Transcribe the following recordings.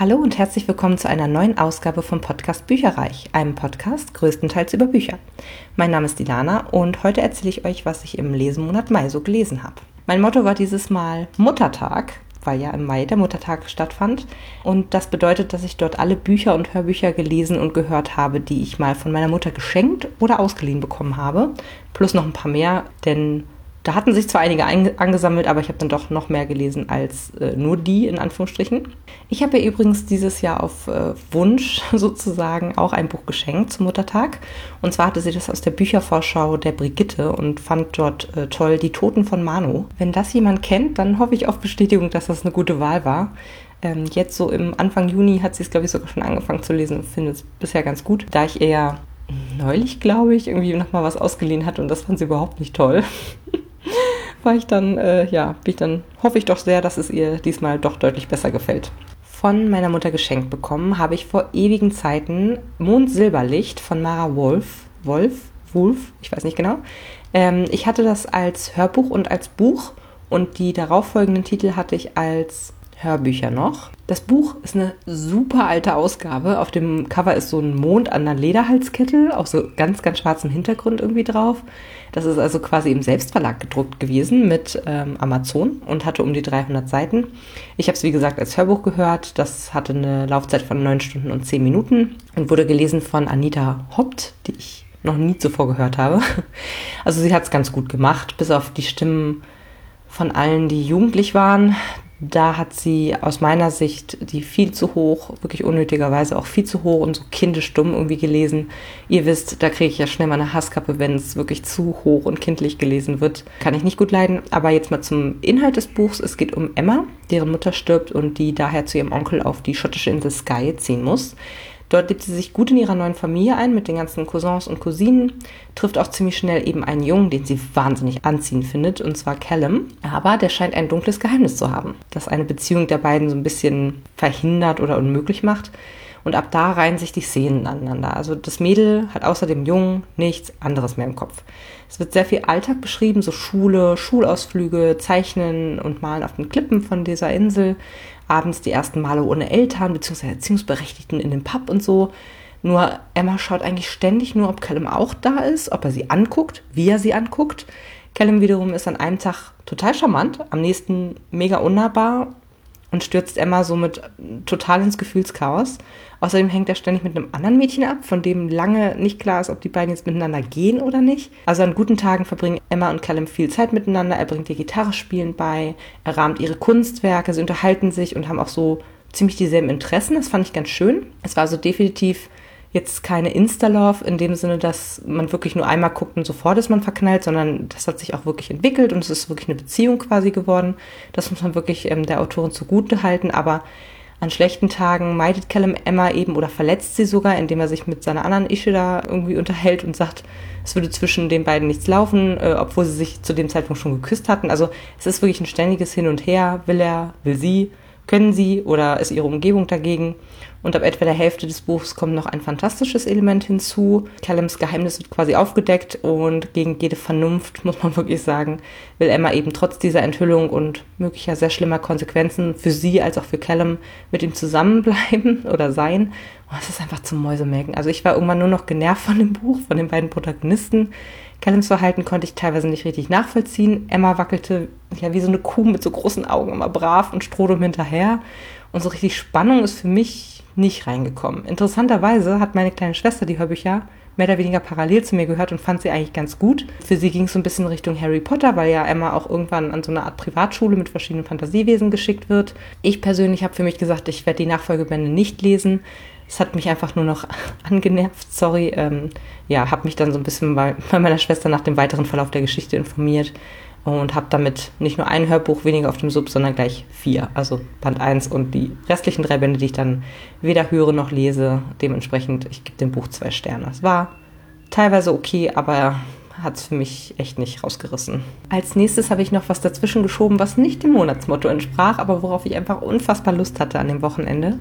Hallo und herzlich willkommen zu einer neuen Ausgabe vom Podcast Bücherreich, einem Podcast größtenteils über Bücher. Mein Name ist Dilana und heute erzähle ich euch, was ich im Lesemonat Mai so gelesen habe. Mein Motto war dieses Mal Muttertag, weil ja im Mai der Muttertag stattfand. Und das bedeutet, dass ich dort alle Bücher und Hörbücher gelesen und gehört habe, die ich mal von meiner Mutter geschenkt oder ausgeliehen bekommen habe. Plus noch ein paar mehr, denn da hatten sich zwar einige angesammelt, aber ich habe dann doch noch mehr gelesen als äh, nur die, in Anführungsstrichen. Ich habe ihr übrigens dieses Jahr auf äh, Wunsch sozusagen auch ein Buch geschenkt zum Muttertag. Und zwar hatte sie das aus der Büchervorschau der Brigitte und fand dort äh, toll Die Toten von Manu. Wenn das jemand kennt, dann hoffe ich auf Bestätigung, dass das eine gute Wahl war. Ähm, jetzt so im Anfang Juni hat sie es, glaube ich, sogar schon angefangen zu lesen und finde es bisher ganz gut, da ich eher neulich, glaube ich, irgendwie nochmal was ausgeliehen hatte und das fand sie überhaupt nicht toll. war ich dann, äh, ja, bin ich dann, hoffe ich doch sehr, dass es ihr diesmal doch deutlich besser gefällt. Von meiner Mutter geschenkt bekommen habe ich vor ewigen Zeiten Mondsilberlicht von Mara Wolf, Wolf, Wolf, ich weiß nicht genau. Ähm, ich hatte das als Hörbuch und als Buch und die darauffolgenden Titel hatte ich als Hörbücher noch. Das Buch ist eine super alte Ausgabe. Auf dem Cover ist so ein Mond an einer Lederhalskette, auf so ganz, ganz schwarzem Hintergrund irgendwie drauf. Das ist also quasi im Selbstverlag gedruckt gewesen mit ähm, Amazon und hatte um die 300 Seiten. Ich habe es wie gesagt als Hörbuch gehört. Das hatte eine Laufzeit von 9 Stunden und 10 Minuten und wurde gelesen von Anita Haupt, die ich noch nie zuvor gehört habe. Also sie hat es ganz gut gemacht, bis auf die Stimmen von allen, die jugendlich waren. Da hat sie aus meiner Sicht die viel zu hoch, wirklich unnötigerweise auch viel zu hoch und so kindisch dumm irgendwie gelesen. Ihr wisst, da kriege ich ja schnell mal eine Hasskappe, wenn es wirklich zu hoch und kindlich gelesen wird. Kann ich nicht gut leiden. Aber jetzt mal zum Inhalt des Buchs. Es geht um Emma, deren Mutter stirbt und die daher zu ihrem Onkel auf die schottische Insel Skye ziehen muss. Dort lebt sie sich gut in ihrer neuen Familie ein mit den ganzen Cousins und Cousinen, trifft auch ziemlich schnell eben einen Jungen, den sie wahnsinnig anziehend findet, und zwar Callum. Aber der scheint ein dunkles Geheimnis zu haben, das eine Beziehung der beiden so ein bisschen verhindert oder unmöglich macht. Und ab da reihen sich die Szenen aneinander. Also das Mädel hat außer dem Jungen nichts anderes mehr im Kopf. Es wird sehr viel Alltag beschrieben, so Schule, Schulausflüge, Zeichnen und Malen auf den Klippen von dieser Insel abends die ersten Male ohne Eltern bzw. Erziehungsberechtigten in den Pub und so. Nur Emma schaut eigentlich ständig nur, ob Callum auch da ist, ob er sie anguckt, wie er sie anguckt. Callum wiederum ist an einem Tag total charmant, am nächsten mega unnahbar und stürzt Emma somit total ins Gefühlschaos. Außerdem hängt er ständig mit einem anderen Mädchen ab, von dem lange nicht klar ist, ob die beiden jetzt miteinander gehen oder nicht. Also an guten Tagen verbringen Emma und Callum viel Zeit miteinander. Er bringt ihr Gitarre spielen bei, er rahmt ihre Kunstwerke, sie unterhalten sich und haben auch so ziemlich dieselben Interessen. Das fand ich ganz schön. Es war so definitiv jetzt keine Insta-Love in dem Sinne, dass man wirklich nur einmal guckt und sofort ist man verknallt, sondern das hat sich auch wirklich entwickelt und es ist wirklich eine Beziehung quasi geworden. Das muss man wirklich ähm, der Autorin zugute halten, aber an schlechten Tagen meidet Callum Emma eben oder verletzt sie sogar, indem er sich mit seiner anderen Ische da irgendwie unterhält und sagt, es würde zwischen den beiden nichts laufen, äh, obwohl sie sich zu dem Zeitpunkt schon geküsst hatten. Also es ist wirklich ein ständiges Hin und Her. Will er, will sie, können sie oder ist ihre Umgebung dagegen? Und ab etwa der Hälfte des Buchs kommt noch ein fantastisches Element hinzu. Callums Geheimnis wird quasi aufgedeckt und gegen jede Vernunft, muss man wirklich sagen, will Emma eben trotz dieser Enthüllung und möglicher sehr schlimmer Konsequenzen für sie als auch für Callum mit ihm zusammenbleiben oder sein. Und es ist einfach zum Mäusemelken. Also ich war irgendwann nur noch genervt von dem Buch, von den beiden Protagonisten. Callums Verhalten konnte ich teilweise nicht richtig nachvollziehen. Emma wackelte ja wie so eine Kuh mit so großen Augen immer brav und Strodum hinterher. Und so richtig Spannung ist für mich nicht reingekommen. Interessanterweise hat meine kleine Schwester die Hörbücher mehr oder weniger parallel zu mir gehört und fand sie eigentlich ganz gut. Für sie ging es so ein bisschen Richtung Harry Potter, weil ja Emma auch irgendwann an so eine Art Privatschule mit verschiedenen Fantasiewesen geschickt wird. Ich persönlich habe für mich gesagt, ich werde die Nachfolgebände nicht lesen. Es hat mich einfach nur noch angenervt, sorry. Ähm, ja, habe mich dann so ein bisschen bei, bei meiner Schwester nach dem weiteren Verlauf der Geschichte informiert und habe damit nicht nur ein Hörbuch weniger auf dem Sub, sondern gleich vier. Also Band 1 und die restlichen drei Bände, die ich dann weder höre noch lese. Dementsprechend, ich gebe dem Buch zwei Sterne. Es war teilweise okay, aber hat es für mich echt nicht rausgerissen. Als nächstes habe ich noch was dazwischen geschoben, was nicht dem Monatsmotto entsprach, aber worauf ich einfach unfassbar Lust hatte an dem Wochenende.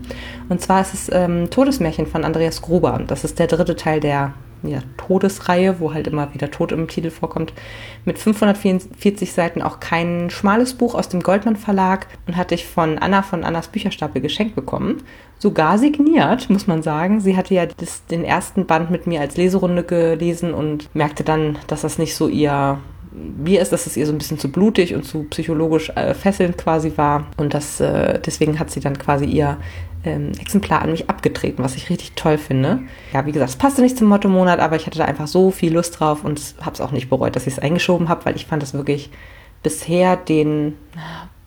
Und zwar ist es ähm, Todesmärchen von Andreas Gruber. Das ist der dritte Teil der ja, Todesreihe, wo halt immer wieder Tod im Titel vorkommt, mit 544 Seiten auch kein schmales Buch aus dem Goldmann Verlag und hatte ich von Anna von Annas Bücherstapel geschenkt bekommen. Sogar signiert, muss man sagen. Sie hatte ja das, den ersten Band mit mir als Leserunde gelesen und merkte dann, dass das nicht so ihr mir ist, dass es ihr so ein bisschen zu blutig und zu psychologisch äh, fesselnd quasi war. Und das, äh, deswegen hat sie dann quasi ihr ähm, Exemplar an mich abgetreten, was ich richtig toll finde. Ja, wie gesagt, es passte nicht zum Motto-Monat, aber ich hatte da einfach so viel Lust drauf und habe es auch nicht bereut, dass ich es eingeschoben habe, weil ich fand das wirklich bisher den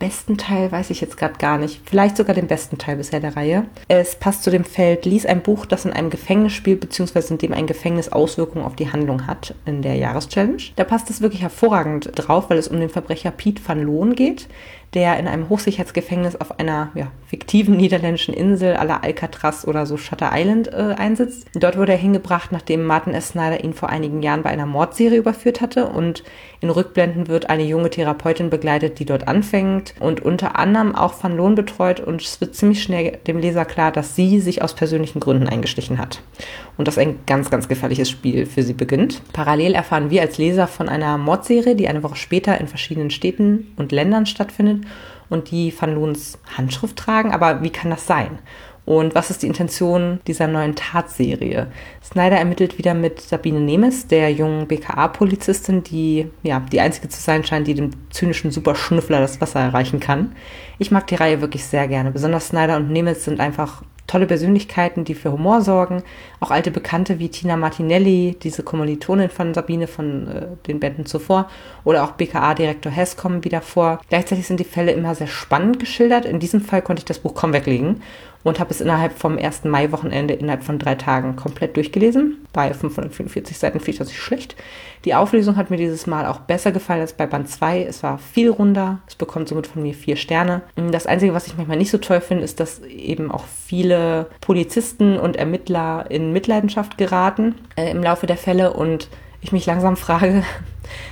besten Teil weiß ich jetzt gerade gar nicht. Vielleicht sogar den besten Teil bisher der Reihe. Es passt zu dem Feld, lies ein Buch, das in einem Gefängnis spielt, beziehungsweise in dem ein Gefängnis Auswirkungen auf die Handlung hat in der Jahreschallenge. Da passt es wirklich hervorragend drauf, weil es um den Verbrecher Piet van Loon geht, der in einem Hochsicherheitsgefängnis auf einer ja, fiktiven niederländischen Insel aller Alcatraz oder so Shutter Island äh, einsitzt. Dort wurde er hingebracht, nachdem Martin S. Snyder ihn vor einigen Jahren bei einer Mordserie überführt hatte und in Rückblenden wird eine junge Therapeutin begleitet, die dort anfängt und unter anderem auch Van Loon betreut und es wird ziemlich schnell dem Leser klar, dass sie sich aus persönlichen Gründen eingeschlichen hat und dass ein ganz, ganz gefährliches Spiel für sie beginnt. Parallel erfahren wir als Leser von einer Mordserie, die eine Woche später in verschiedenen Städten und Ländern stattfindet und die Van Loons Handschrift tragen. Aber wie kann das sein? Und was ist die Intention dieser neuen Tatserie? Snyder ermittelt wieder mit Sabine Nemes, der jungen BKA-Polizistin, die ja die einzige zu sein scheint, die dem zynischen Superschnüffler das Wasser erreichen kann. Ich mag die Reihe wirklich sehr gerne. Besonders Snyder und Nemes sind einfach tolle Persönlichkeiten, die für Humor sorgen. Auch alte Bekannte wie Tina Martinelli, diese Kommilitonin von Sabine von äh, den Bänden zuvor, oder auch BKA-Direktor Hess kommen wieder vor. Gleichzeitig sind die Fälle immer sehr spannend geschildert. In diesem Fall konnte ich das Buch kaum weglegen und habe es innerhalb vom 1. Mai-Wochenende innerhalb von drei Tagen komplett durchgelesen. Bei 544 Seiten finde ich das nicht schlecht. Die Auflösung hat mir dieses Mal auch besser gefallen als bei Band 2. Es war viel runder. Es bekommt somit von mir vier Sterne. Das Einzige, was ich manchmal nicht so toll finde, ist, dass eben auch viele Polizisten und Ermittler in Mitleidenschaft geraten äh, im Laufe der Fälle und ich mich langsam frage,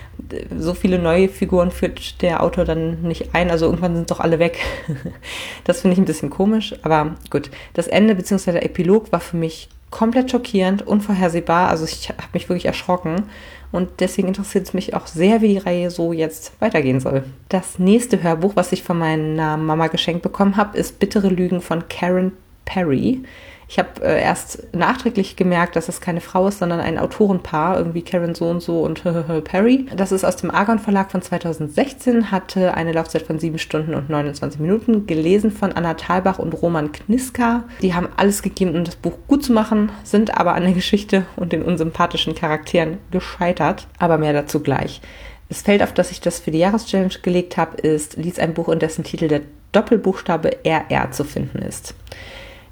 so viele neue Figuren führt der Autor dann nicht ein. Also irgendwann sind doch alle weg. das finde ich ein bisschen komisch. Aber gut, das Ende bzw. der Epilog war für mich komplett schockierend, unvorhersehbar. Also ich habe mich wirklich erschrocken. Und deswegen interessiert es mich auch sehr, wie die Reihe so jetzt weitergehen soll. Das nächste Hörbuch, was ich von meiner Mama geschenkt bekommen habe, ist Bittere Lügen von Karen Perry. Ich habe äh, erst nachträglich gemerkt, dass es keine Frau ist, sondern ein Autorenpaar, irgendwie Karen so und so und Perry. Das ist aus dem Argon Verlag von 2016, hatte eine Laufzeit von 7 Stunden und 29 Minuten, gelesen von Anna Thalbach und Roman Kniska. Die haben alles gegeben, um das Buch gut zu machen, sind aber an der Geschichte und den unsympathischen Charakteren gescheitert. Aber mehr dazu gleich. Das Feld, auf das ich das für die Jahreschallenge gelegt habe, ist, lies ein Buch, in dessen Titel der Doppelbuchstabe RR zu finden ist.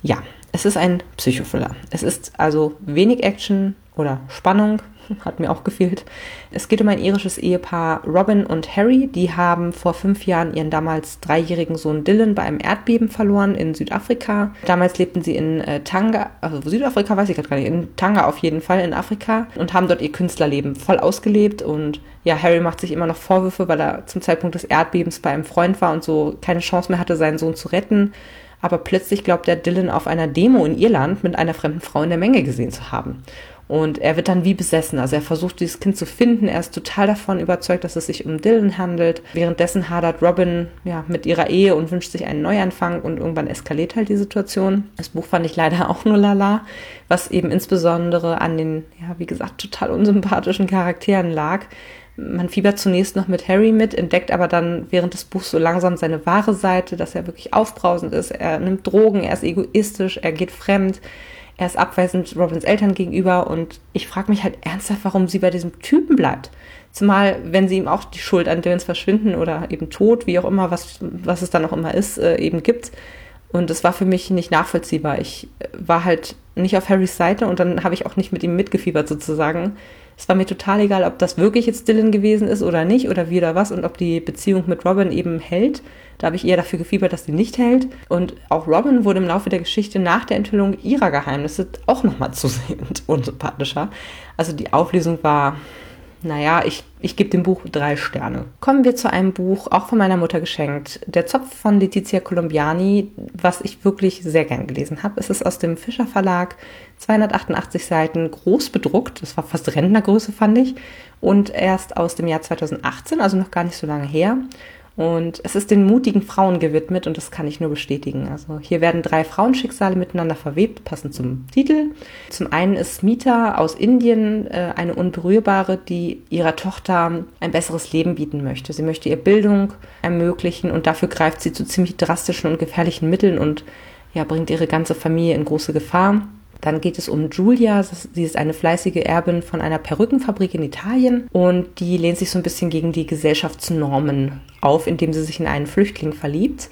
Ja, es ist ein Psychothriller. Es ist also wenig Action oder Spannung, hat mir auch gefehlt. Es geht um ein irisches Ehepaar Robin und Harry. Die haben vor fünf Jahren ihren damals dreijährigen Sohn Dylan bei einem Erdbeben verloren in Südafrika. Damals lebten sie in äh, Tanga, also Südafrika weiß ich gerade gar nicht, in Tanga auf jeden Fall in Afrika und haben dort ihr Künstlerleben voll ausgelebt. Und ja, Harry macht sich immer noch Vorwürfe, weil er zum Zeitpunkt des Erdbebens bei einem Freund war und so keine Chance mehr hatte, seinen Sohn zu retten aber plötzlich glaubt er Dylan auf einer Demo in Irland mit einer fremden Frau in der Menge gesehen zu haben. Und er wird dann wie besessen. Also er versucht, dieses Kind zu finden. Er ist total davon überzeugt, dass es sich um Dylan handelt. Währenddessen hadert Robin ja, mit ihrer Ehe und wünscht sich einen Neuanfang und irgendwann eskaliert halt die Situation. Das Buch fand ich leider auch nur lala, was eben insbesondere an den, ja, wie gesagt, total unsympathischen Charakteren lag. Man fiebert zunächst noch mit Harry mit, entdeckt aber dann während des Buchs so langsam seine wahre Seite, dass er wirklich aufbrausend ist. Er nimmt Drogen, er ist egoistisch, er geht fremd, er ist abweisend Robins Eltern gegenüber und ich frage mich halt ernsthaft, warum sie bei diesem Typen bleibt. Zumal, wenn sie ihm auch die Schuld an Dylans Verschwinden oder eben Tod, wie auch immer, was, was es dann auch immer ist, äh, eben gibt. Und das war für mich nicht nachvollziehbar. Ich war halt nicht auf Harrys Seite und dann habe ich auch nicht mit ihm mitgefiebert sozusagen es war mir total egal, ob das wirklich jetzt Dylan gewesen ist oder nicht oder wie oder was und ob die Beziehung mit Robin eben hält. Da habe ich eher dafür gefiebert, dass sie nicht hält. Und auch Robin wurde im Laufe der Geschichte nach der Enthüllung ihrer Geheimnisse auch nochmal zusehend unsympathischer. Also die Auflösung war naja, ich, ich gebe dem Buch drei Sterne. Kommen wir zu einem Buch, auch von meiner Mutter geschenkt. Der Zopf von Letizia Colombiani, was ich wirklich sehr gern gelesen habe. Es ist aus dem Fischer Verlag, 288 Seiten, groß bedruckt. Das war fast Rentnergröße, fand ich. Und erst aus dem Jahr 2018, also noch gar nicht so lange her. Und es ist den mutigen Frauen gewidmet und das kann ich nur bestätigen. Also hier werden drei Frauenschicksale miteinander verwebt, passend zum Titel. Zum einen ist Mita aus Indien äh, eine Unberührbare, die ihrer Tochter ein besseres Leben bieten möchte. Sie möchte ihr Bildung ermöglichen und dafür greift sie zu ziemlich drastischen und gefährlichen Mitteln und ja, bringt ihre ganze Familie in große Gefahr. Dann geht es um Julia. Sie ist eine fleißige Erbin von einer Perückenfabrik in Italien und die lehnt sich so ein bisschen gegen die Gesellschaftsnormen auf, indem sie sich in einen Flüchtling verliebt.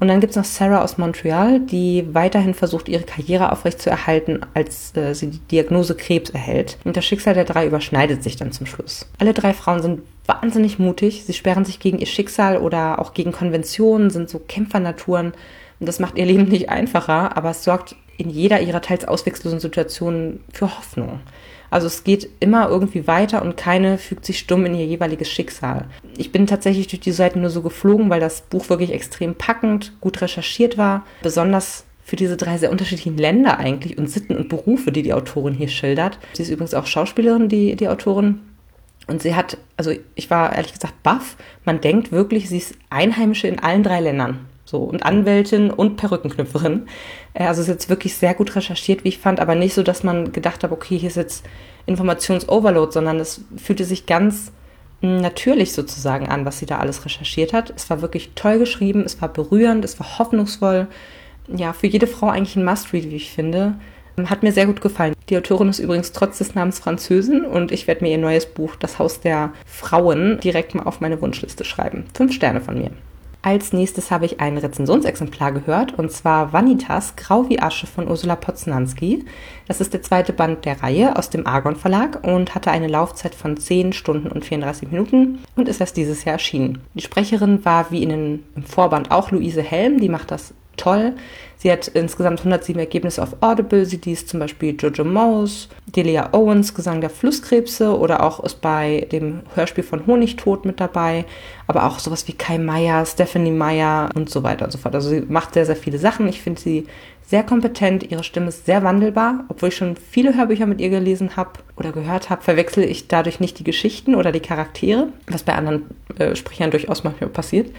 Und dann gibt es noch Sarah aus Montreal, die weiterhin versucht, ihre Karriere aufrechtzuerhalten, als äh, sie die Diagnose Krebs erhält. Und das Schicksal der drei überschneidet sich dann zum Schluss. Alle drei Frauen sind wahnsinnig mutig. Sie sperren sich gegen ihr Schicksal oder auch gegen Konventionen, sind so Kämpfernaturen. Und das macht ihr Leben nicht einfacher, aber es sorgt in jeder ihrer teils ausweglosen Situationen für Hoffnung. Also es geht immer irgendwie weiter und keine fügt sich stumm in ihr jeweiliges Schicksal. Ich bin tatsächlich durch die Seiten nur so geflogen, weil das Buch wirklich extrem packend, gut recherchiert war. Besonders für diese drei sehr unterschiedlichen Länder eigentlich und Sitten und Berufe, die die Autorin hier schildert. Sie ist übrigens auch Schauspielerin, die, die Autorin. Und sie hat, also ich war ehrlich gesagt baff. Man denkt wirklich, sie ist Einheimische in allen drei Ländern. So, und Anwältin und Perückenknüpferin. Äh, also ist jetzt wirklich sehr gut recherchiert, wie ich fand, aber nicht so, dass man gedacht hat, okay, hier ist jetzt Informationsoverload, sondern es fühlte sich ganz hm, natürlich sozusagen an, was sie da alles recherchiert hat. Es war wirklich toll geschrieben, es war berührend, es war hoffnungsvoll. Ja, für jede Frau eigentlich ein Must-Read, wie ich finde. Hat mir sehr gut gefallen. Die Autorin ist übrigens trotz des Namens Französin und ich werde mir ihr neues Buch Das Haus der Frauen direkt mal auf meine Wunschliste schreiben. Fünf Sterne von mir. Als nächstes habe ich ein Rezensionsexemplar gehört, und zwar Vanitas Grau wie Asche von Ursula Poznanski. Das ist der zweite Band der Reihe aus dem Argon Verlag und hatte eine Laufzeit von 10 Stunden und 34 Minuten und ist erst dieses Jahr erschienen. Die Sprecherin war wie in den, im Vorband auch Luise Helm, die macht das toll. Sie hat insgesamt 107 Ergebnisse auf Audible. Sie liest zum Beispiel Jojo Mouse, Delia Owens, Gesang der Flusskrebse oder auch ist bei dem Hörspiel von Honigtod mit dabei. Aber auch sowas wie Kai Meier, Stephanie Meyer und so weiter und so fort. Also sie macht sehr, sehr viele Sachen. Ich finde sie sehr kompetent. Ihre Stimme ist sehr wandelbar. Obwohl ich schon viele Hörbücher mit ihr gelesen habe oder gehört habe, verwechsle ich dadurch nicht die Geschichten oder die Charaktere, was bei anderen äh, Sprechern durchaus manchmal passiert.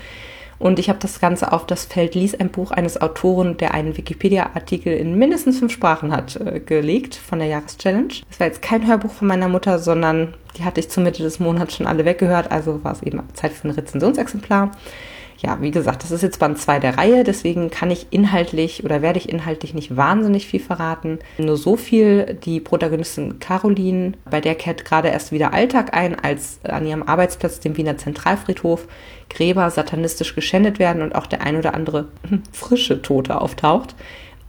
Und ich habe das Ganze auf das Feld Lies ein Buch eines Autoren, der einen Wikipedia-Artikel in mindestens fünf Sprachen hat, äh, gelegt von der Jahreschallenge. Das war jetzt kein Hörbuch von meiner Mutter, sondern die hatte ich zur Mitte des Monats schon alle weggehört, also war es eben Zeit für ein Rezensionsexemplar ja, wie gesagt, das ist jetzt Band 2 der Reihe, deswegen kann ich inhaltlich oder werde ich inhaltlich nicht wahnsinnig viel verraten. Nur so viel, die Protagonistin Caroline, bei der kehrt gerade erst wieder Alltag ein, als an ihrem Arbeitsplatz, dem Wiener Zentralfriedhof, Gräber satanistisch geschändet werden und auch der ein oder andere frische Tote auftaucht.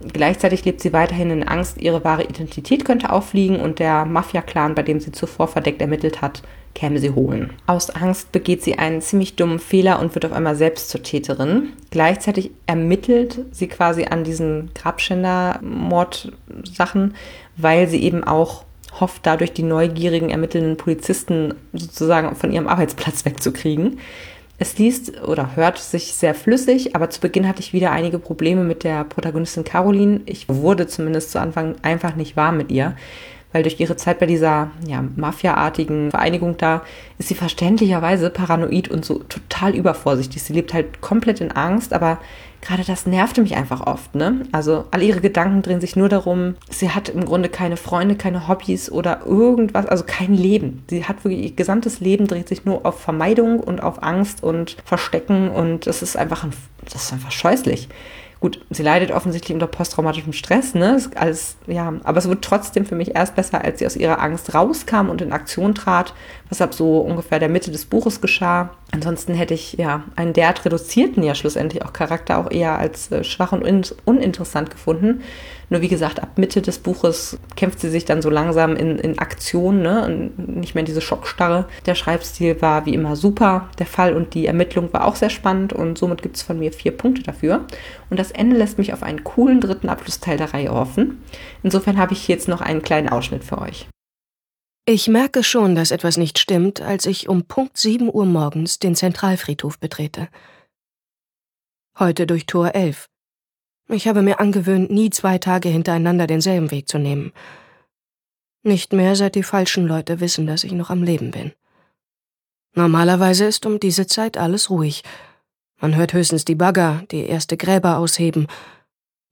Gleichzeitig lebt sie weiterhin in Angst, ihre wahre Identität könnte auffliegen und der Mafia-Clan, bei dem sie zuvor verdeckt ermittelt hat, käme sie holen. Aus Angst begeht sie einen ziemlich dummen Fehler und wird auf einmal selbst zur Täterin. Gleichzeitig ermittelt sie quasi an diesen Grabschänder-Mordsachen, weil sie eben auch hofft, dadurch die neugierigen ermittelnden Polizisten sozusagen von ihrem Arbeitsplatz wegzukriegen. Es liest oder hört sich sehr flüssig, aber zu Beginn hatte ich wieder einige Probleme mit der Protagonistin Caroline. Ich wurde zumindest zu Anfang einfach nicht warm mit ihr weil durch ihre Zeit bei dieser ja, Mafia-artigen Vereinigung da ist sie verständlicherweise paranoid und so total übervorsichtig. Sie lebt halt komplett in Angst, aber gerade das nervte mich einfach oft. Ne? Also all ihre Gedanken drehen sich nur darum, sie hat im Grunde keine Freunde, keine Hobbys oder irgendwas, also kein Leben. Sie hat wirklich, ihr gesamtes Leben dreht sich nur auf Vermeidung und auf Angst und Verstecken und das ist einfach, ein, das ist einfach scheußlich. Gut, sie leidet offensichtlich unter posttraumatischem Stress, ne? Alles, ja, aber es wird trotzdem für mich erst besser, als sie aus ihrer Angst rauskam und in Aktion trat, was ab so ungefähr der Mitte des Buches geschah. Ansonsten hätte ich ja einen derart reduzierten ja schlussendlich auch Charakter auch eher als äh, schwach und un uninteressant gefunden. Nur wie gesagt, ab Mitte des Buches kämpft sie sich dann so langsam in, in Aktion, ne? Und nicht mehr in diese Schockstarre. Der Schreibstil war wie immer super. Der Fall und die Ermittlung war auch sehr spannend und somit gibt es von mir vier Punkte dafür. Und das Ende lässt mich auf einen coolen dritten Abschlussteil der Reihe hoffen. Insofern habe ich jetzt noch einen kleinen Ausschnitt für euch. Ich merke schon, dass etwas nicht stimmt, als ich um Punkt 7 Uhr morgens den Zentralfriedhof betrete. Heute durch Tor 11. Ich habe mir angewöhnt, nie zwei Tage hintereinander denselben Weg zu nehmen. Nicht mehr, seit die falschen Leute wissen, dass ich noch am Leben bin. Normalerweise ist um diese Zeit alles ruhig. Man hört höchstens die Bagger, die erste Gräber ausheben.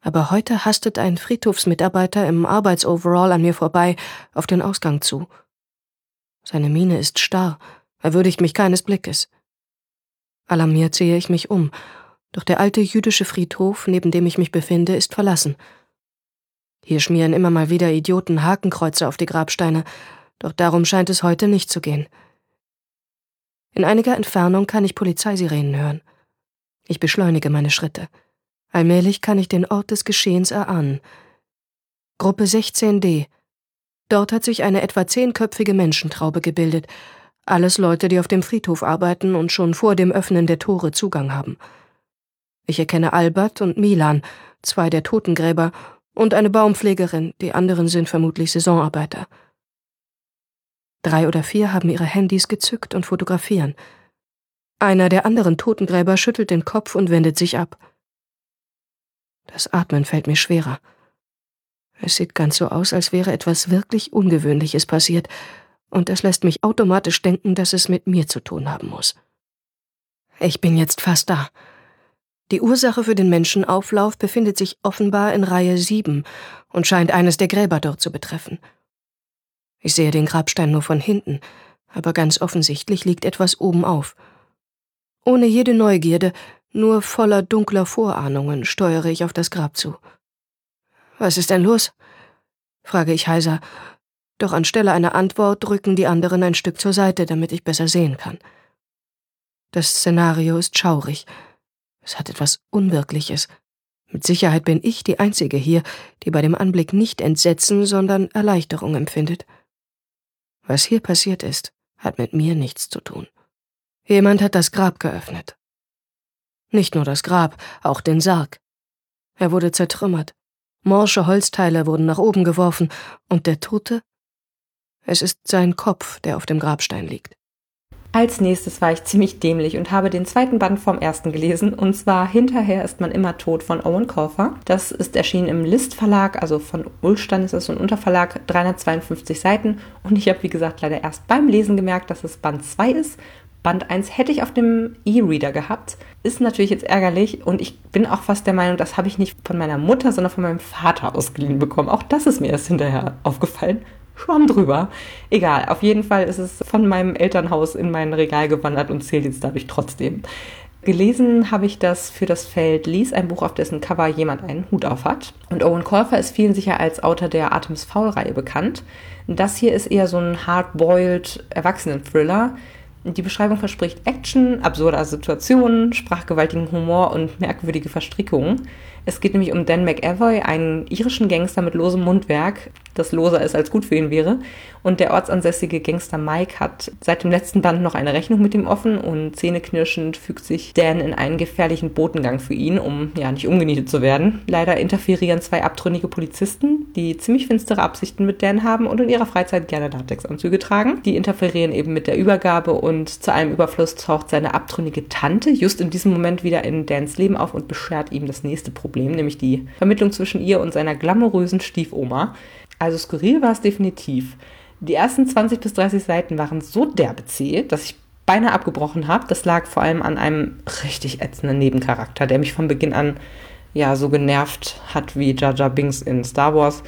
Aber heute hastet ein Friedhofsmitarbeiter im Arbeitsoverall an mir vorbei auf den Ausgang zu. Seine Miene ist starr, er würdigt mich keines Blickes. Alarmiert sehe ich mich um, doch der alte jüdische Friedhof, neben dem ich mich befinde, ist verlassen. Hier schmieren immer mal wieder Idioten Hakenkreuze auf die Grabsteine, doch darum scheint es heute nicht zu gehen. In einiger Entfernung kann ich Polizeisirenen hören. Ich beschleunige meine Schritte. Allmählich kann ich den Ort des Geschehens erahnen. Gruppe 16d. Dort hat sich eine etwa zehnköpfige Menschentraube gebildet. Alles Leute, die auf dem Friedhof arbeiten und schon vor dem Öffnen der Tore Zugang haben. Ich erkenne Albert und Milan, zwei der Totengräber, und eine Baumpflegerin, die anderen sind vermutlich Saisonarbeiter. Drei oder vier haben ihre Handys gezückt und fotografieren. Einer der anderen Totengräber schüttelt den Kopf und wendet sich ab. Das Atmen fällt mir schwerer. Es sieht ganz so aus, als wäre etwas wirklich Ungewöhnliches passiert, und es lässt mich automatisch denken, dass es mit mir zu tun haben muss. Ich bin jetzt fast da. Die Ursache für den Menschenauflauf befindet sich offenbar in Reihe 7 und scheint eines der Gräber dort zu betreffen. Ich sehe den Grabstein nur von hinten, aber ganz offensichtlich liegt etwas oben auf. Ohne jede Neugierde, nur voller dunkler Vorahnungen steuere ich auf das Grab zu. Was ist denn los? frage ich heiser, doch anstelle einer Antwort drücken die anderen ein Stück zur Seite, damit ich besser sehen kann. Das Szenario ist schaurig. Es hat etwas Unwirkliches. Mit Sicherheit bin ich die Einzige hier, die bei dem Anblick nicht Entsetzen, sondern Erleichterung empfindet. Was hier passiert ist, hat mit mir nichts zu tun. Jemand hat das Grab geöffnet. Nicht nur das Grab, auch den Sarg. Er wurde zertrümmert. Morsche Holzteile wurden nach oben geworfen, und der Tote? Es ist sein Kopf, der auf dem Grabstein liegt. Als nächstes war ich ziemlich dämlich und habe den zweiten Band vom ersten gelesen, und zwar Hinterher ist man immer tot von Owen Colfer. Das ist erschienen im List Verlag, also von Ulstein ist es so ein Unterverlag, 352 Seiten. Und ich habe, wie gesagt, leider erst beim Lesen gemerkt, dass es Band 2 ist. Band 1 hätte ich auf dem E-Reader gehabt. Ist natürlich jetzt ärgerlich und ich bin auch fast der Meinung, das habe ich nicht von meiner Mutter, sondern von meinem Vater ausgeliehen bekommen. Auch das ist mir erst hinterher aufgefallen. Schwamm drüber. Egal, auf jeden Fall ist es von meinem Elternhaus in mein Regal gewandert und zählt jetzt dadurch trotzdem. Gelesen habe ich das für das Feld Lies, ein Buch, auf dessen Cover jemand einen Hut auf hat. Und Owen Colfer ist vielen sicher als Autor der Atems Faul-Reihe bekannt. Das hier ist eher so ein hard-boiled Erwachsenen-Thriller, die Beschreibung verspricht Action, absurde Situationen, sprachgewaltigen Humor und merkwürdige Verstrickungen. Es geht nämlich um Dan McAvoy, einen irischen Gangster mit losem Mundwerk, das loser ist als gut für ihn wäre. Und der ortsansässige Gangster Mike hat seit dem letzten Band noch eine Rechnung mit ihm offen und zähneknirschend fügt sich Dan in einen gefährlichen Botengang für ihn, um ja nicht umgenietet zu werden. Leider interferieren zwei abtrünnige Polizisten, die ziemlich finstere Absichten mit Dan haben und in ihrer Freizeit gerne Latexanzüge tragen. Die interferieren eben mit der Übergabe und zu einem Überfluss taucht seine abtrünnige Tante just in diesem Moment wieder in Dans Leben auf und beschert ihm das nächste Problem, nämlich die Vermittlung zwischen ihr und seiner glamourösen Stiefoma. Also skurril war es definitiv. Die ersten 20 bis 30 Seiten waren so derbe zäh, dass ich beinahe abgebrochen habe. Das lag vor allem an einem richtig ätzenden Nebencharakter, der mich von Beginn an ja so genervt hat wie Jar Binks in Star Wars.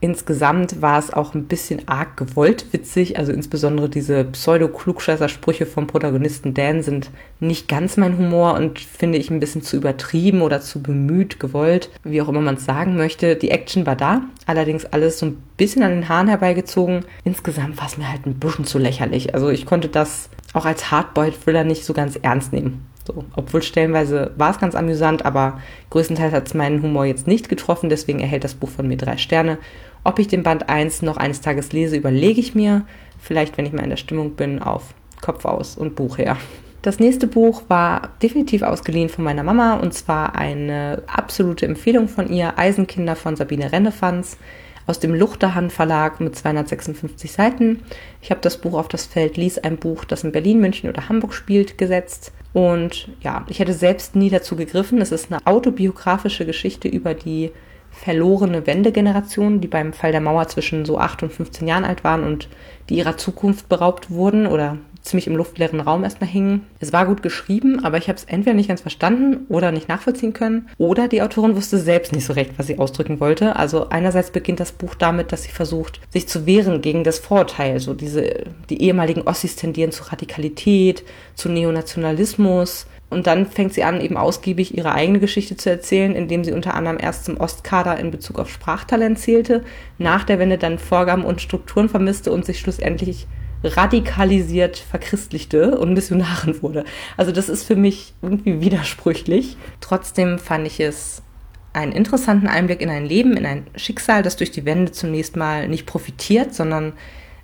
Insgesamt war es auch ein bisschen arg gewollt witzig, also insbesondere diese pseudo-klugscheißer-Sprüche vom Protagonisten Dan sind nicht ganz mein Humor und finde ich ein bisschen zu übertrieben oder zu bemüht, gewollt, wie auch immer man es sagen möchte. Die Action war da, allerdings alles so ein bisschen an den Haaren herbeigezogen. Insgesamt war es mir halt ein bisschen zu lächerlich. Also ich konnte das auch als Hardboiled-Thriller nicht so ganz ernst nehmen. So, obwohl stellenweise war es ganz amüsant, aber größtenteils hat es meinen Humor jetzt nicht getroffen, deswegen erhält das Buch von mir drei Sterne. Ob ich den Band 1 noch eines Tages lese, überlege ich mir. Vielleicht, wenn ich mal in der Stimmung bin, auf Kopf aus und Buch her. Das nächste Buch war definitiv ausgeliehen von meiner Mama und zwar eine absolute Empfehlung von ihr, Eisenkinder von Sabine Rennefanz. aus dem Luchterhand Verlag mit 256 Seiten. Ich habe das Buch auf das Feld Lies ein Buch, das in Berlin, München oder Hamburg spielt, gesetzt. Und ja, ich hätte selbst nie dazu gegriffen. Es ist eine autobiografische Geschichte über die verlorene Wendegeneration, die beim Fall der Mauer zwischen so 8 und 15 Jahren alt waren und die ihrer Zukunft beraubt wurden oder ziemlich im luftleeren Raum erstmal hingen. Es war gut geschrieben, aber ich habe es entweder nicht ganz verstanden oder nicht nachvollziehen können. Oder die Autorin wusste selbst nicht so recht, was sie ausdrücken wollte. Also einerseits beginnt das Buch damit, dass sie versucht, sich zu wehren gegen das Vorurteil. So diese, die ehemaligen Ossis tendieren zu Radikalität, zu Neonationalismus und dann fängt sie an, eben ausgiebig ihre eigene Geschichte zu erzählen, indem sie unter anderem erst zum Ostkader in Bezug auf Sprachtalent zählte, nach der Wende dann Vorgaben und Strukturen vermisste und sich schlussendlich radikalisiert verchristlichte und Missionarin wurde. Also das ist für mich irgendwie widersprüchlich. Trotzdem fand ich es einen interessanten Einblick in ein Leben, in ein Schicksal, das durch die Wende zunächst mal nicht profitiert, sondern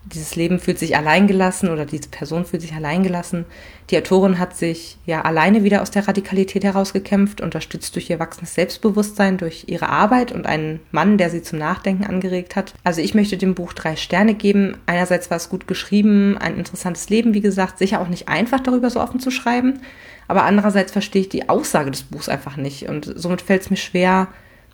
dieses Leben fühlt sich alleingelassen oder diese Person fühlt sich alleingelassen. Die Autorin hat sich ja alleine wieder aus der Radikalität herausgekämpft, unterstützt durch ihr wachsendes Selbstbewusstsein, durch ihre Arbeit und einen Mann, der sie zum Nachdenken angeregt hat. Also ich möchte dem Buch drei Sterne geben. Einerseits war es gut geschrieben, ein interessantes Leben, wie gesagt, sicher auch nicht einfach darüber so offen zu schreiben. Aber andererseits verstehe ich die Aussage des Buchs einfach nicht und somit fällt es mir schwer,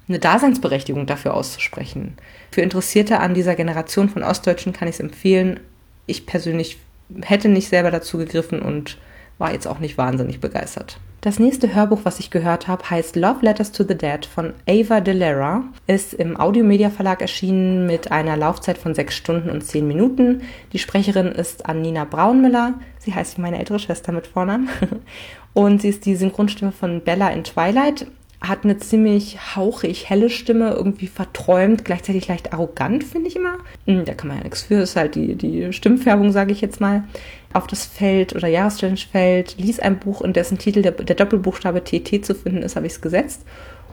eine Daseinsberechtigung dafür auszusprechen. Für Interessierte an dieser Generation von Ostdeutschen kann ich es empfehlen. Ich persönlich hätte nicht selber dazu gegriffen und war jetzt auch nicht wahnsinnig begeistert. Das nächste Hörbuch, was ich gehört habe, heißt Love Letters to the Dead von Ava Delera, ist im Audiomedia Verlag erschienen mit einer Laufzeit von sechs Stunden und zehn Minuten. Die Sprecherin ist Annina Braunmüller. Sie heißt wie meine ältere Schwester mit Vornamen. Und sie ist die Synchronstimme von Bella in Twilight hat eine ziemlich hauchig helle Stimme, irgendwie verträumt, gleichzeitig leicht arrogant, finde ich immer. Hm, da kann man ja nichts für, ist halt die, die Stimmfärbung, sage ich jetzt mal. Auf das Feld oder Jahreschallenge feld lies ein Buch, in dessen Titel der, der Doppelbuchstabe TT zu finden ist, habe ich es gesetzt.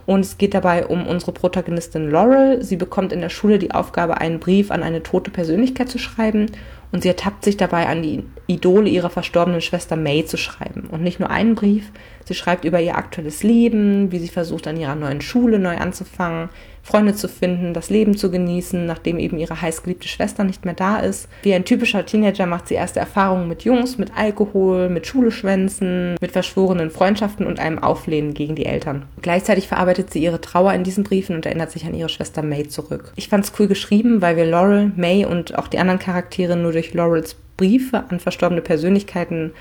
Und es geht dabei um unsere Protagonistin Laurel. Sie bekommt in der Schule die Aufgabe, einen Brief an eine tote Persönlichkeit zu schreiben. Und sie ertappt sich dabei, an die Idole ihrer verstorbenen Schwester May zu schreiben. Und nicht nur einen Brief, Sie schreibt über ihr aktuelles Leben, wie sie versucht, an ihrer neuen Schule neu anzufangen, Freunde zu finden, das Leben zu genießen, nachdem eben ihre heißgeliebte Schwester nicht mehr da ist. Wie ein typischer Teenager macht sie erste Erfahrungen mit Jungs, mit Alkohol, mit Schuleschwänzen, mit verschworenen Freundschaften und einem Auflehnen gegen die Eltern. Gleichzeitig verarbeitet sie ihre Trauer in diesen Briefen und erinnert sich an ihre Schwester May zurück. Ich fand's cool geschrieben, weil wir Laurel, May und auch die anderen Charaktere nur durch Laurels Briefe an verstorbene Persönlichkeiten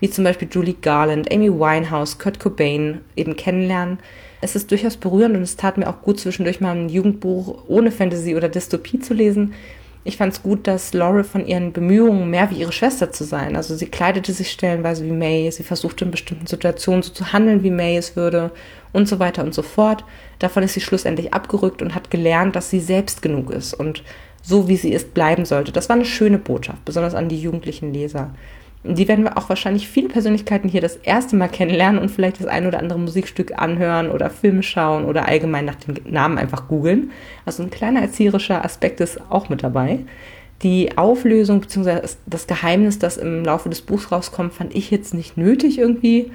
wie zum Beispiel Julie Garland, Amy Winehouse, Kurt Cobain eben kennenlernen. Es ist durchaus berührend und es tat mir auch gut, zwischendurch mal ein Jugendbuch ohne Fantasy oder Dystopie zu lesen. Ich fand es gut, dass Laurel von ihren Bemühungen mehr wie ihre Schwester zu sein. Also sie kleidete sich stellenweise wie May, sie versuchte in bestimmten Situationen so zu handeln, wie May es würde und so weiter und so fort. Davon ist sie schlussendlich abgerückt und hat gelernt, dass sie selbst genug ist und so wie sie ist bleiben sollte. Das war eine schöne Botschaft, besonders an die jugendlichen Leser die werden wir auch wahrscheinlich viele Persönlichkeiten hier das erste Mal kennenlernen und vielleicht das ein oder andere Musikstück anhören oder Filme schauen oder allgemein nach dem Namen einfach googeln. Also ein kleiner erzieherischer Aspekt ist auch mit dabei. Die Auflösung bzw. das Geheimnis, das im Laufe des Buchs rauskommt, fand ich jetzt nicht nötig irgendwie.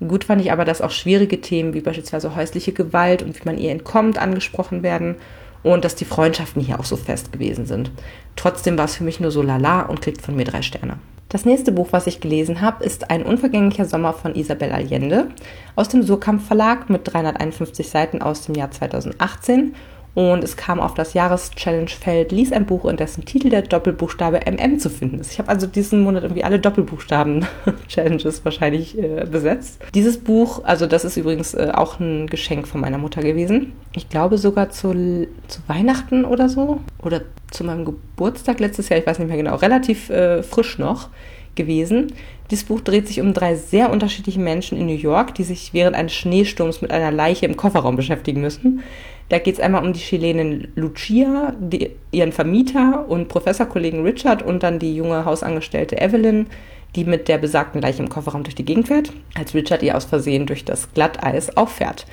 Gut fand ich aber, dass auch schwierige Themen wie beispielsweise häusliche Gewalt und wie man ihr entkommt angesprochen werden und dass die Freundschaften hier auch so fest gewesen sind. Trotzdem war es für mich nur so lala und kriegt von mir drei Sterne. Das nächste Buch, was ich gelesen habe, ist Ein unvergänglicher Sommer von Isabel Allende aus dem Surkamp Verlag mit 351 Seiten aus dem Jahr 2018 und es kam auf das Jahreschallenge-Feld, ließ ein Buch, in dessen Titel der Doppelbuchstabe MM zu finden ist. Ich habe also diesen Monat irgendwie alle Doppelbuchstaben-Challenges wahrscheinlich äh, besetzt. Dieses Buch, also das ist übrigens äh, auch ein Geschenk von meiner Mutter gewesen. Ich glaube sogar zu, zu Weihnachten oder so. Oder zu meinem Geburtstag letztes Jahr, ich weiß nicht mehr genau, relativ äh, frisch noch gewesen. Dieses Buch dreht sich um drei sehr unterschiedliche Menschen in New York, die sich während eines Schneesturms mit einer Leiche im Kofferraum beschäftigen müssen. Da geht es einmal um die Chilenin Lucia, die, ihren Vermieter und Professorkollegen Richard und dann die junge Hausangestellte Evelyn, die mit der besagten Leiche im Kofferraum durch die Gegend fährt, als Richard ihr aus Versehen durch das Glatteis auffährt.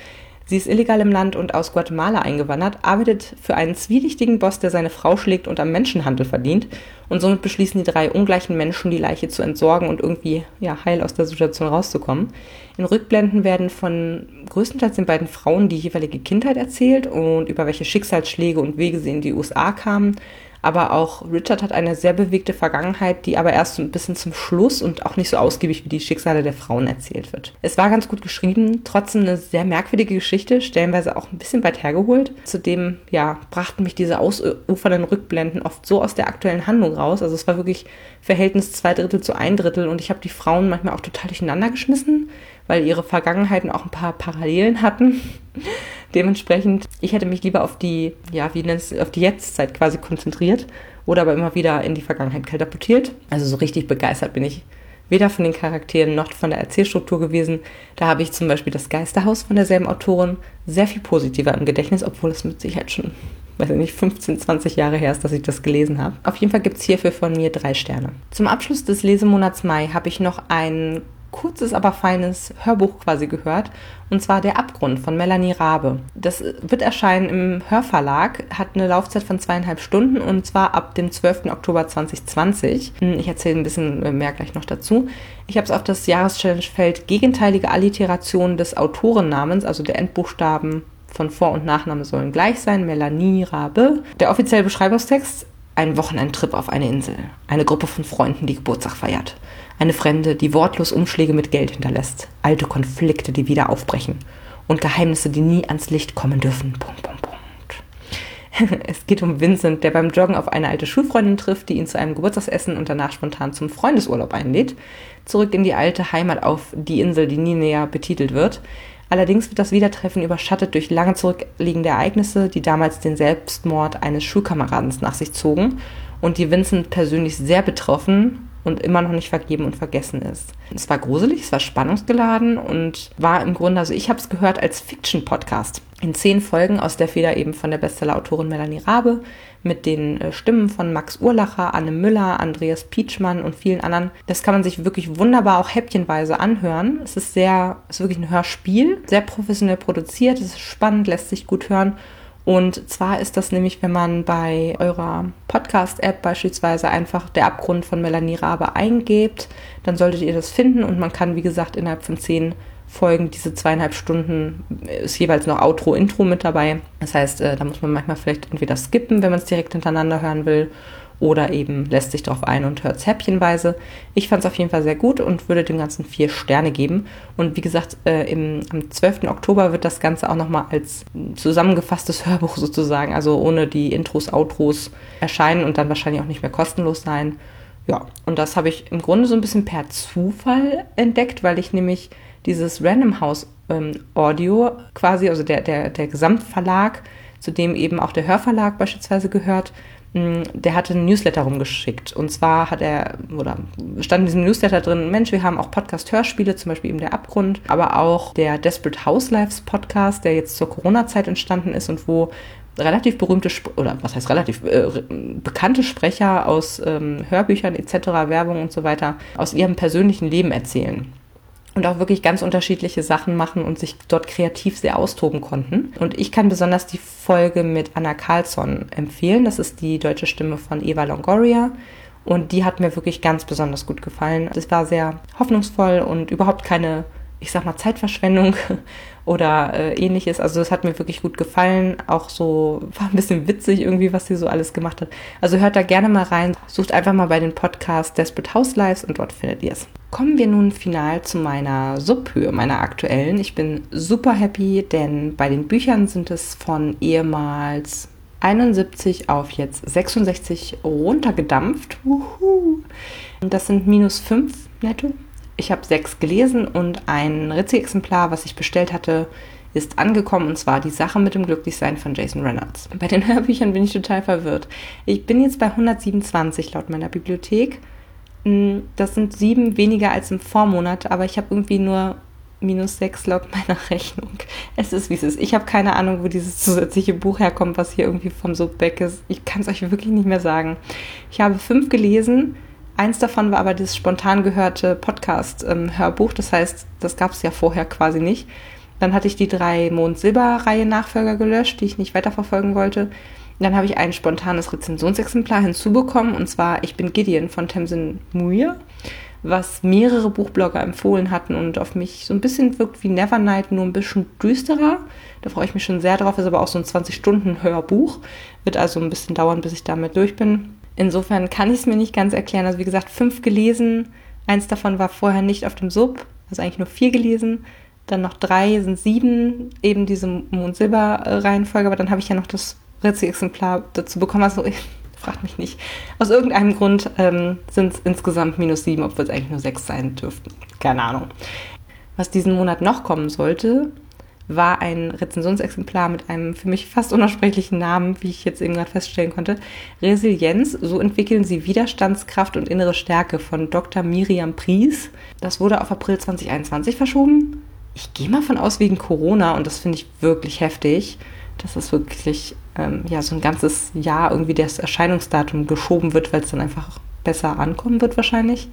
Sie ist illegal im Land und aus Guatemala eingewandert, arbeitet für einen zwielichtigen Boss, der seine Frau schlägt und am Menschenhandel verdient. Und somit beschließen die drei ungleichen Menschen, die Leiche zu entsorgen und irgendwie ja, heil aus der Situation rauszukommen. In Rückblenden werden von größtenteils den beiden Frauen die jeweilige Kindheit erzählt und über welche Schicksalsschläge und Wege sie in die USA kamen. Aber auch Richard hat eine sehr bewegte Vergangenheit, die aber erst ein bisschen zum Schluss und auch nicht so ausgiebig wie die Schicksale der Frauen erzählt wird. Es war ganz gut geschrieben, trotzdem eine sehr merkwürdige Geschichte, stellenweise auch ein bisschen weit hergeholt. Zudem, ja, brachten mich diese ausufernden Rückblenden oft so aus der aktuellen Handlung raus. Also es war wirklich Verhältnis zwei Drittel zu ein Drittel und ich habe die Frauen manchmal auch total durcheinander geschmissen, weil ihre Vergangenheiten auch ein paar Parallelen hatten. Dementsprechend, ich hätte mich lieber auf die, ja, wie nennt es, auf die Jetztzeit quasi konzentriert oder aber immer wieder in die Vergangenheit katapultiert. Also so richtig begeistert bin ich weder von den Charakteren noch von der Erzählstruktur gewesen. Da habe ich zum Beispiel das Geisterhaus von derselben Autorin sehr viel positiver im Gedächtnis, obwohl es mit Sicherheit schon, weiß ich nicht, 15, 20 Jahre her ist, dass ich das gelesen habe. Auf jeden Fall gibt es hierfür von mir drei Sterne. Zum Abschluss des Lesemonats Mai habe ich noch einen kurzes, aber feines Hörbuch quasi gehört. Und zwar Der Abgrund von Melanie Rabe. Das wird erscheinen im Hörverlag, hat eine Laufzeit von zweieinhalb Stunden und zwar ab dem 12. Oktober 2020. Ich erzähle ein bisschen mehr gleich noch dazu. Ich habe es auf das Jahreschallenge-Feld gegenteilige Alliteration des Autorennamens, also der Endbuchstaben von Vor- und Nachname sollen gleich sein. Melanie Rabe. Der offizielle Beschreibungstext ein Wochenendtrip auf eine Insel. Eine Gruppe von Freunden, die Geburtstag feiert. Eine Fremde, die wortlos Umschläge mit Geld hinterlässt. Alte Konflikte, die wieder aufbrechen. Und Geheimnisse, die nie ans Licht kommen dürfen. Punkt, Punkt, Punkt. Es geht um Vincent, der beim Joggen auf eine alte Schulfreundin trifft, die ihn zu einem Geburtstagsessen und danach spontan zum Freundesurlaub einlädt. Zurück in die alte Heimat auf die Insel, die nie näher betitelt wird. Allerdings wird das Wiedertreffen überschattet durch lange zurückliegende Ereignisse, die damals den Selbstmord eines Schulkameraden nach sich zogen und die Vincent persönlich sehr betroffen und immer noch nicht vergeben und vergessen ist. Es war gruselig, es war spannungsgeladen und war im Grunde, also ich habe es gehört als Fiction-Podcast. In zehn Folgen aus der Feder eben von der Bestseller-Autorin Melanie Rabe mit den äh, Stimmen von Max Urlacher, Anne Müller, Andreas Pietschmann und vielen anderen. Das kann man sich wirklich wunderbar auch häppchenweise anhören. Es ist sehr, es ist wirklich ein Hörspiel, sehr professionell produziert, es ist spannend, lässt sich gut hören und zwar ist das nämlich, wenn man bei eurer Podcast-App beispielsweise einfach der Abgrund von Melanie Rabe eingebt, dann solltet ihr das finden und man kann, wie gesagt, innerhalb von zehn Folgen, diese zweieinhalb Stunden, ist jeweils noch Outro, Intro mit dabei. Das heißt, äh, da muss man manchmal vielleicht entweder skippen, wenn man es direkt hintereinander hören will, oder eben lässt sich darauf ein und hört es häppchenweise. Ich fand es auf jeden Fall sehr gut und würde dem Ganzen vier Sterne geben. Und wie gesagt, äh, im, am 12. Oktober wird das Ganze auch nochmal als zusammengefasstes Hörbuch sozusagen, also ohne die Intros, Outros erscheinen und dann wahrscheinlich auch nicht mehr kostenlos sein. Ja, und das habe ich im Grunde so ein bisschen per Zufall entdeckt, weil ich nämlich dieses Random House ähm, Audio quasi, also der, der, der Gesamtverlag, zu dem eben auch der Hörverlag beispielsweise gehört, der hatte einen Newsletter rumgeschickt. Und zwar hat er, oder stand in diesem Newsletter drin, Mensch, wir haben auch Podcast-Hörspiele, zum Beispiel eben der Abgrund, aber auch der Desperate Housewives Podcast, der jetzt zur Corona-Zeit entstanden ist und wo relativ berühmte, oder was heißt relativ, äh, bekannte Sprecher aus ähm, Hörbüchern etc., Werbung und so weiter aus ihrem persönlichen Leben erzählen und auch wirklich ganz unterschiedliche Sachen machen und sich dort kreativ sehr austoben konnten. Und ich kann besonders die Folge mit Anna Carlsson empfehlen. Das ist die deutsche Stimme von Eva Longoria. Und die hat mir wirklich ganz besonders gut gefallen. Es war sehr hoffnungsvoll und überhaupt keine, ich sag mal, Zeitverschwendung oder äh, ähnliches. Also es hat mir wirklich gut gefallen. Auch so war ein bisschen witzig irgendwie, was sie so alles gemacht hat. Also hört da gerne mal rein. Sucht einfach mal bei den Podcast Desperate Housewives und dort findet ihr es. Kommen wir nun final zu meiner Subhöhe, meiner aktuellen. Ich bin super happy, denn bei den Büchern sind es von ehemals 71 auf jetzt 66 runtergedampft. Uhu. Das sind minus 5 netto. Ich habe sechs gelesen und ein Ritzi-Exemplar, was ich bestellt hatte, ist angekommen und zwar die Sache mit dem Glücklichsein von Jason Reynolds. Bei den Hörbüchern bin ich total verwirrt. Ich bin jetzt bei 127 laut meiner Bibliothek. Hm, das sind sieben weniger als im Vormonat, aber ich habe irgendwie nur minus sechs laut meiner Rechnung. Es ist wie es ist. Ich habe keine Ahnung, wo dieses zusätzliche Buch herkommt, was hier irgendwie vom Subback ist. Ich kann es euch wirklich nicht mehr sagen. Ich habe fünf gelesen Eins davon war aber das spontan gehörte Podcast-Hörbuch. das heißt, das gab es ja vorher quasi nicht. Dann hatte ich die drei Mond-Silber-Reihe Nachfolger gelöscht, die ich nicht weiterverfolgen wollte. Dann habe ich ein spontanes Rezensionsexemplar hinzubekommen, und zwar Ich bin Gideon von Tamsin Muir, was mehrere Buchblogger empfohlen hatten und auf mich so ein bisschen wirkt wie Nevernight, nur ein bisschen düsterer. Da freue ich mich schon sehr drauf, ist aber auch so ein 20-Stunden-Hörbuch. Wird also ein bisschen dauern, bis ich damit durch bin. Insofern kann ich es mir nicht ganz erklären. Also wie gesagt, fünf gelesen, eins davon war vorher nicht auf dem Sub, also eigentlich nur vier gelesen dann noch drei sind sieben, eben diese Mond-Silber-Reihenfolge, aber dann habe ich ja noch das Rezi-Exemplar dazu bekommen. Also fragt mich nicht. Aus irgendeinem Grund ähm, sind es insgesamt minus sieben, obwohl es eigentlich nur sechs sein dürften. Keine Ahnung. Was diesen Monat noch kommen sollte, war ein Rezensionsexemplar mit einem für mich fast unaussprechlichen Namen, wie ich jetzt eben gerade feststellen konnte. Resilienz, so entwickeln sie Widerstandskraft und innere Stärke von Dr. Miriam Pries. Das wurde auf April 2021 verschoben ich gehe mal von aus wegen Corona und das finde ich wirklich heftig, dass es wirklich ähm, ja so ein ganzes Jahr irgendwie das Erscheinungsdatum geschoben wird, weil es dann einfach besser ankommen wird wahrscheinlich.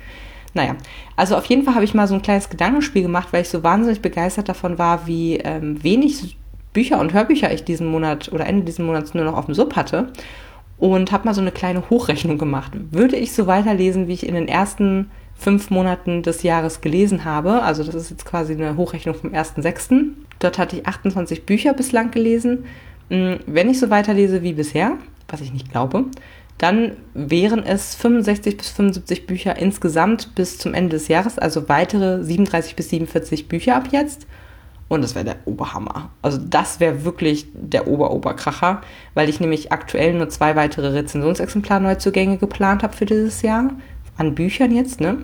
Naja, also auf jeden Fall habe ich mal so ein kleines Gedankenspiel gemacht, weil ich so wahnsinnig begeistert davon war, wie ähm, wenig Bücher und Hörbücher ich diesen Monat oder Ende diesen Monats nur noch auf dem Sub hatte und habe mal so eine kleine Hochrechnung gemacht. Würde ich so weiterlesen, wie ich in den ersten fünf Monaten des Jahres gelesen habe. Also das ist jetzt quasi eine Hochrechnung vom 1.6. Dort hatte ich 28 Bücher bislang gelesen. Mm, wenn ich so weiterlese wie bisher, was ich nicht glaube, dann wären es 65 bis 75 Bücher insgesamt bis zum Ende des Jahres, also weitere 37 bis 47 Bücher ab jetzt. Und das wäre der Oberhammer. Also das wäre wirklich der Ober-Oberkracher, weil ich nämlich aktuell nur zwei weitere Rezensionsexemplar-Neuzugänge geplant habe für dieses Jahr an Büchern jetzt, ne?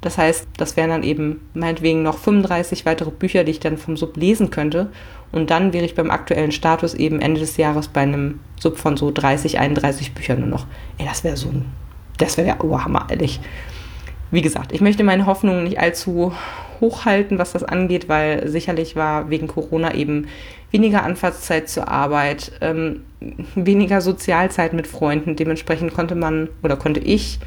Das heißt, das wären dann eben meinetwegen noch 35 weitere Bücher, die ich dann vom Sub lesen könnte. Und dann wäre ich beim aktuellen Status eben Ende des Jahres bei einem Sub von so 30, 31 Büchern nur noch. Ey, das wäre so ein, das wäre der Oberhammer, ehrlich. Wie gesagt, ich möchte meine Hoffnungen nicht allzu hochhalten, was das angeht, weil sicherlich war wegen Corona eben weniger Anfahrtszeit zur Arbeit, ähm, weniger Sozialzeit mit Freunden. Dementsprechend konnte man oder konnte ich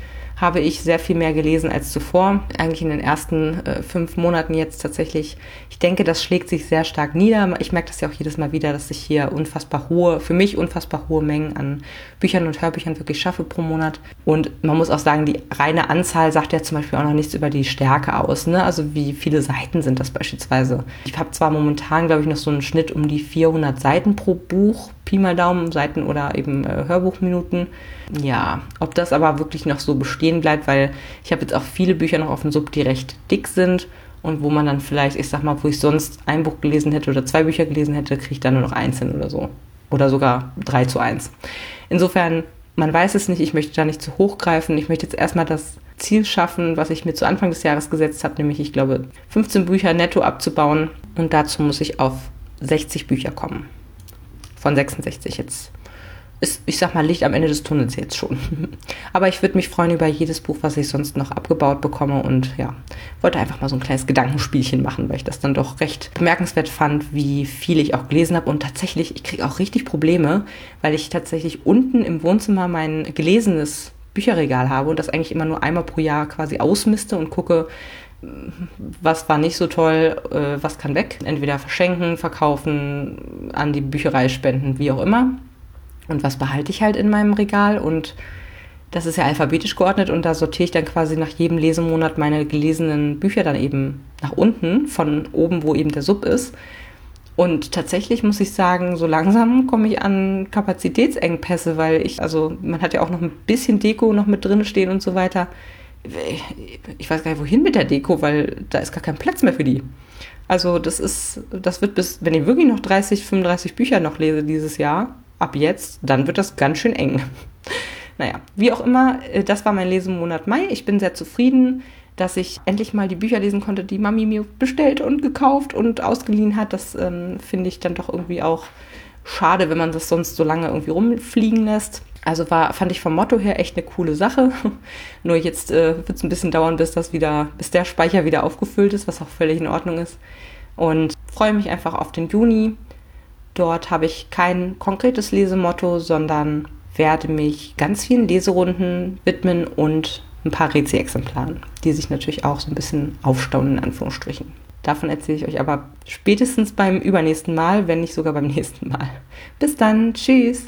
habe ich sehr viel mehr gelesen als zuvor. Eigentlich in den ersten äh, fünf Monaten jetzt tatsächlich. Ich denke, das schlägt sich sehr stark nieder. Ich merke das ja auch jedes Mal wieder, dass ich hier unfassbar hohe, für mich unfassbar hohe Mengen an Büchern und Hörbüchern wirklich schaffe pro Monat. Und man muss auch sagen, die reine Anzahl sagt ja zum Beispiel auch noch nichts über die Stärke aus. Ne? Also wie viele Seiten sind das beispielsweise? Ich habe zwar momentan, glaube ich, noch so einen Schnitt um die 400 Seiten pro Buch, Pi mal Daumen, Seiten oder eben äh, Hörbuchminuten. Ja, ob das aber wirklich noch so bestehen bleibt, weil ich habe jetzt auch viele Bücher noch auf dem Sub, die recht dick sind und wo man dann vielleicht, ich sag mal, wo ich sonst ein Buch gelesen hätte oder zwei Bücher gelesen hätte, kriege ich dann nur noch einzeln oder so. Oder sogar drei zu eins. Insofern, man weiß es nicht, ich möchte da nicht zu hoch greifen. Ich möchte jetzt erstmal das Ziel schaffen, was ich mir zu Anfang des Jahres gesetzt habe, nämlich, ich glaube, 15 Bücher netto abzubauen. Und dazu muss ich auf 60 Bücher kommen. Von 66 jetzt ist, ich sag mal, Licht am Ende des Tunnels jetzt schon. Aber ich würde mich freuen über jedes Buch, was ich sonst noch abgebaut bekomme und ja, wollte einfach mal so ein kleines Gedankenspielchen machen, weil ich das dann doch recht bemerkenswert fand, wie viel ich auch gelesen habe und tatsächlich, ich kriege auch richtig Probleme, weil ich tatsächlich unten im Wohnzimmer mein gelesenes Bücherregal habe und das eigentlich immer nur einmal pro Jahr quasi ausmiste und gucke, was war nicht so toll, äh, was kann weg. Entweder verschenken, verkaufen, an die Bücherei spenden, wie auch immer und was behalte ich halt in meinem Regal und das ist ja alphabetisch geordnet und da sortiere ich dann quasi nach jedem Lesemonat meine gelesenen Bücher dann eben nach unten, von oben, wo eben der Sub ist. Und tatsächlich muss ich sagen, so langsam komme ich an Kapazitätsengpässe, weil ich, also man hat ja auch noch ein bisschen Deko noch mit drin stehen und so weiter. Ich weiß gar nicht, wohin mit der Deko, weil da ist gar kein Platz mehr für die. Also das ist, das wird bis, wenn ich wirklich noch 30, 35 Bücher noch lese dieses Jahr, ab jetzt, dann wird das ganz schön eng. Naja, wie auch immer, äh, das war mein Lesemonat Mai. Ich bin sehr zufrieden, dass ich endlich mal die Bücher lesen konnte, die Mami mir bestellt und gekauft und ausgeliehen hat. Das ähm, finde ich dann doch irgendwie auch schade, wenn man das sonst so lange irgendwie rumfliegen lässt. Also war, fand ich vom Motto her echt eine coole Sache. Nur jetzt äh, wird es ein bisschen dauern, bis das wieder, bis der Speicher wieder aufgefüllt ist, was auch völlig in Ordnung ist. Und freue mich einfach auf den Juni. Dort habe ich kein konkretes Lesemotto, sondern werde mich ganz vielen Leserunden widmen und ein paar Rezi-Exemplaren, die sich natürlich auch so ein bisschen aufstauen, in Anführungsstrichen. Davon erzähle ich euch aber spätestens beim übernächsten Mal, wenn nicht sogar beim nächsten Mal. Bis dann, tschüss.